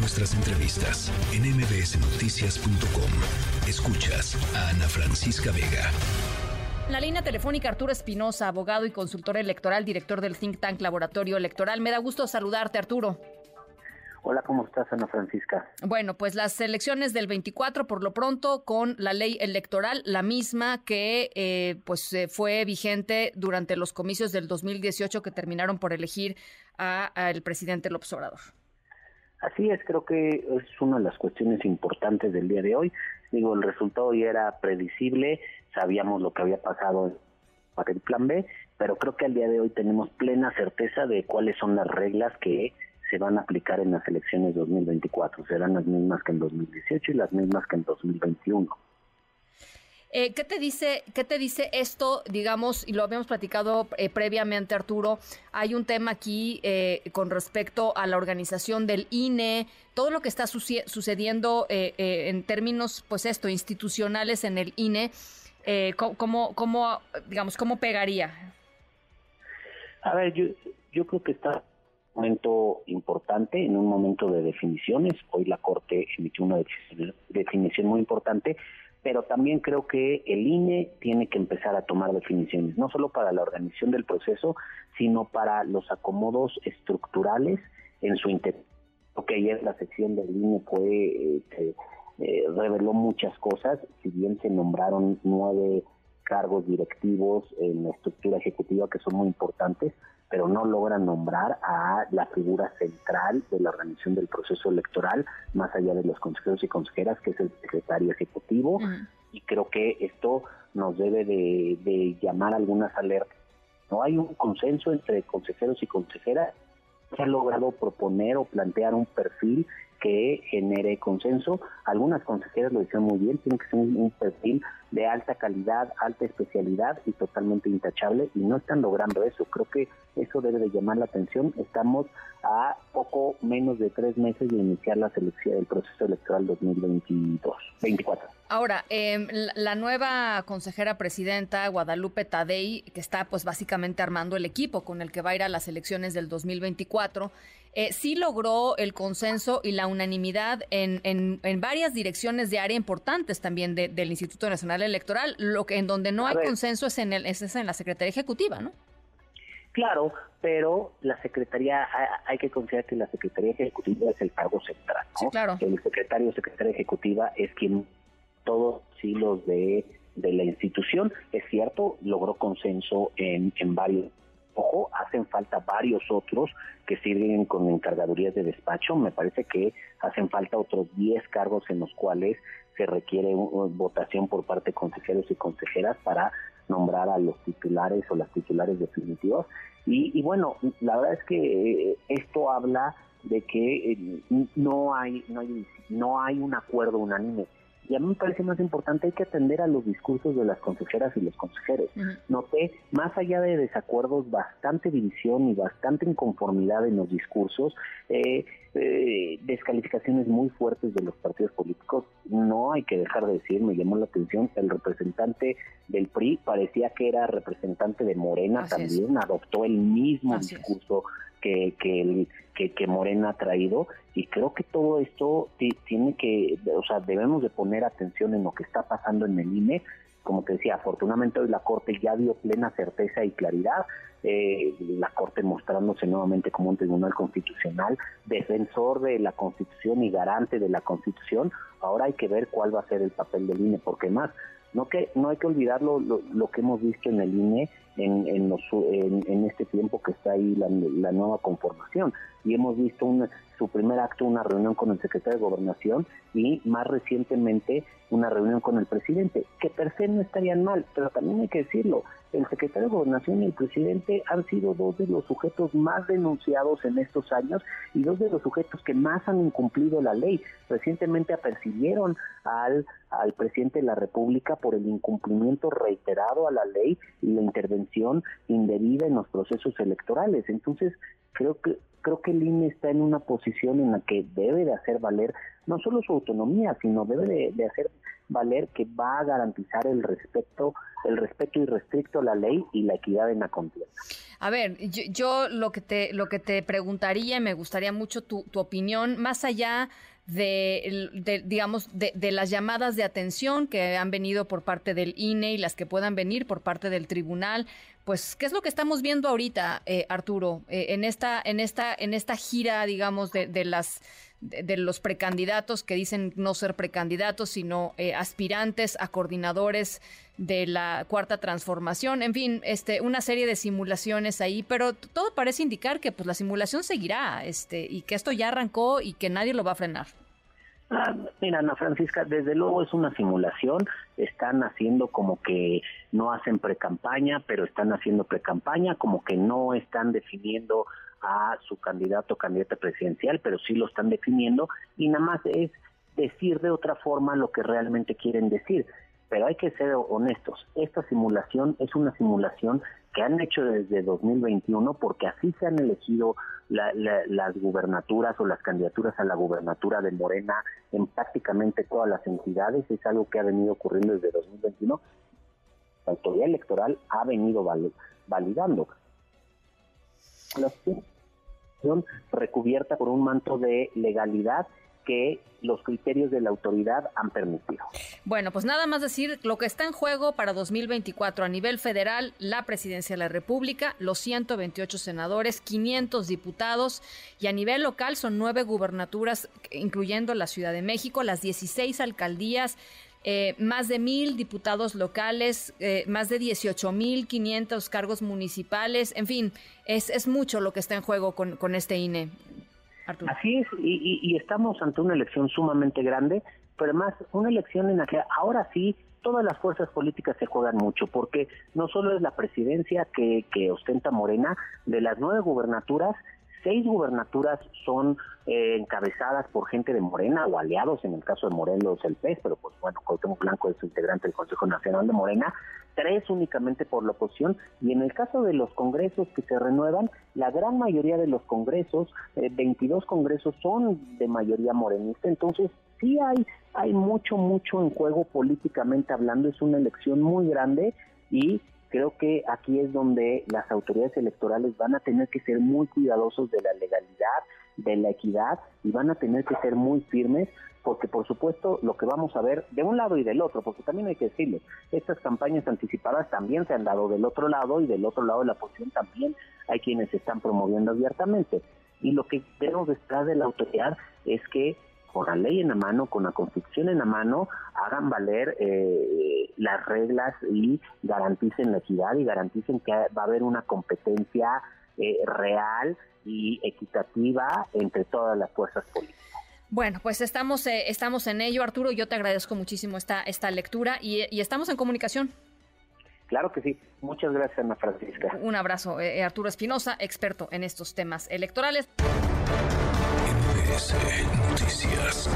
nuestras entrevistas en mbsnoticias.com. Escuchas a Ana Francisca Vega. la línea telefónica Arturo Espinosa, abogado y consultor electoral, director del think tank Laboratorio Electoral. Me da gusto saludarte, Arturo. Hola, ¿cómo estás, Ana Francisca? Bueno, pues las elecciones del 24, por lo pronto, con la ley electoral, la misma que eh, pues eh, fue vigente durante los comicios del 2018 que terminaron por elegir al presidente López Obrador. Así es, creo que es una de las cuestiones importantes del día de hoy. Digo, el resultado ya era predecible, sabíamos lo que había pasado para el plan B, pero creo que al día de hoy tenemos plena certeza de cuáles son las reglas que se van a aplicar en las elecciones 2024. Serán las mismas que en 2018 y las mismas que en 2021. Eh, ¿Qué te dice, qué te dice esto? Digamos, y lo habíamos platicado eh, previamente, Arturo. Hay un tema aquí eh, con respecto a la organización del INE, todo lo que está sucediendo en términos, pues esto, institucionales en el INE. ¿cómo, cómo, digamos, cómo pegaría? A ver, yo, yo creo que está un momento importante, en un momento de definiciones. Hoy la Corte emitió una definición muy importante pero también creo que el INE tiene que empezar a tomar definiciones, no solo para la organización del proceso, sino para los acomodos estructurales en su interior. Porque ayer la sección del INE fue, este, eh, reveló muchas cosas, si bien se nombraron nueve cargos directivos en la estructura ejecutiva que son muy importantes, pero no logran nombrar a la figura central de la organización del proceso electoral, más allá de los consejeros y consejeras, que es el secretario ejecutivo, y creo que esto nos debe de, de llamar algunas alertas. No hay un consenso entre consejeros y consejeras. Se ha logrado proponer o plantear un perfil que genere consenso. Algunas consejeras lo dicen muy bien, tiene que ser un, perfil de alta calidad, alta especialidad y totalmente intachable y no están logrando eso. Creo que eso debe de llamar la atención. Estamos a poco menos de tres meses de iniciar la selección del proceso electoral 2022, 24. Ahora, eh, la nueva consejera presidenta, Guadalupe Tadei, que está pues básicamente armando el equipo con el que va a ir a las elecciones del 2024, eh, sí logró el consenso y la unanimidad en, en, varias direcciones de área importantes también del Instituto Nacional Electoral. Lo que en donde no hay consenso es en, el, es en la Secretaría Ejecutiva, ¿no? Claro, pero la Secretaría, hay que considerar que la Secretaría Ejecutiva es el cargo central. Sí, claro. El secretario o secretaria ejecutiva es quien todos hilos de, de la institución. Es cierto, logró consenso en, en varios Ojo, hacen falta varios otros que sirven con encargadurías de despacho. Me parece que hacen falta otros 10 cargos en los cuales se requiere votación por parte de consejeros y consejeras para nombrar a los titulares o las titulares definitivos. Y, y bueno, la verdad es que eh, esto habla de que eh, no hay no hay no hay un acuerdo unánime y a mí me parece más importante, hay que atender a los discursos de las consejeras y los consejeros. Noté, más allá de desacuerdos, bastante división y bastante inconformidad en los discursos, eh, eh, descalificaciones muy fuertes de los partidos políticos. No hay que dejar de decir, me llamó la atención, el representante del PRI parecía que era representante de Morena también, adoptó el mismo discurso que, que, el, que, Morena ha traído y creo que todo esto tiene que, o sea, debemos de poner atención en lo que está pasando en el INE. Como te decía, afortunadamente hoy la Corte ya dio plena certeza y claridad, eh, la Corte mostrándose nuevamente como un tribunal constitucional, defensor de la Constitución y garante de la Constitución. Ahora hay que ver cuál va a ser el papel del INE, porque más, no que no hay que olvidar lo, lo, que hemos visto en el INE en, en, los, en, este tiempo que está ahí la, la nueva conformación y hemos visto un, su primer acto una reunión con el secretario de Gobernación y más recientemente una reunión con el presidente, que per se no estarían mal, pero también hay que decirlo, el secretario de Gobernación y el presidente han sido dos de los sujetos más denunciados en estos años y dos de los sujetos que más han incumplido la ley. Recientemente apercibieron al, al presidente de la República por el incumplimiento reiterado a la ley y la intervención indebida en los procesos electorales. Entonces, creo que creo que el INE está en una posición en la que debe de hacer valer no solo su autonomía, sino debe de, hacer valer que va a garantizar el respeto, el respeto irrestricto a la ley y la equidad en la contienda. A ver, yo, lo que te lo que te preguntaría, me gustaría mucho tu, tu opinión, más allá de, digamos, de, las llamadas de atención que han venido por parte del INE y las que puedan venir por parte del tribunal. Pues, ¿qué es lo que estamos viendo ahorita, eh, Arturo, eh, en esta, en esta, en esta gira, digamos, de, de las de, los precandidatos que dicen no ser precandidatos, sino eh, aspirantes a coordinadores de la cuarta transformación, en fin, este, una serie de simulaciones ahí, pero todo parece indicar que pues la simulación seguirá, este, y que esto ya arrancó y que nadie lo va a frenar. Mira, Ana Francisca, desde luego es una simulación, están haciendo como que no hacen precampaña, pero están haciendo precampaña, como que no están definiendo a su candidato o candidata presidencial, pero sí lo están definiendo y nada más es decir de otra forma lo que realmente quieren decir. Pero hay que ser honestos, esta simulación es una simulación que han hecho desde 2021 porque así se han elegido las gubernaturas o las candidaturas a la gubernatura de Morena en prácticamente todas las entidades, es algo que ha venido ocurriendo desde 2021. La autoridad electoral ha venido validando recubierta por un manto de legalidad que los criterios de la autoridad han permitido. Bueno, pues nada más decir lo que está en juego para 2024 a nivel federal, la presidencia de la República, los 128 senadores, 500 diputados y a nivel local son nueve gubernaturas, incluyendo la Ciudad de México, las 16 alcaldías, eh, más de mil diputados locales, eh, más de 18 mil 500 cargos municipales, en fin, es, es mucho lo que está en juego con, con este INE. Así es, y, y, estamos ante una elección sumamente grande, pero además una elección en la que ahora sí todas las fuerzas políticas se juegan mucho, porque no solo es la presidencia que, que ostenta Morena, de las nueve gubernaturas, seis gubernaturas son eh, encabezadas por gente de Morena o aliados, en el caso de Morelos el PES, pero pues bueno, Cuauhtémoc Blanco es integrante del Consejo Nacional de Morena, tres únicamente por la oposición, y en el caso de los congresos que se renuevan, la gran mayoría de los congresos, 22 eh, congresos son de mayoría morenista, entonces sí hay, hay mucho, mucho en juego políticamente hablando, es una elección muy grande y creo que aquí es donde las autoridades electorales van a tener que ser muy cuidadosos de la legalidad, de la equidad y van a tener que ser muy firmes porque por supuesto lo que vamos a ver de un lado y del otro, porque también hay que decirlo, estas campañas anticipadas también se han dado del otro lado y del otro lado de la posición también hay quienes se están promoviendo abiertamente. Y lo que tenemos detrás de la autoridad es que con la ley en la mano, con la constitución en la mano, hagan valer eh, las reglas y garanticen la equidad y garanticen que va a haber una competencia eh, real y equitativa entre todas las fuerzas políticas. Bueno, pues estamos, eh, estamos en ello, Arturo. Yo te agradezco muchísimo esta, esta lectura y, estamos en comunicación. Claro que sí. Muchas gracias, Ana Francisca. Un abrazo. Arturo Espinosa, experto en estos temas electorales. Noticias.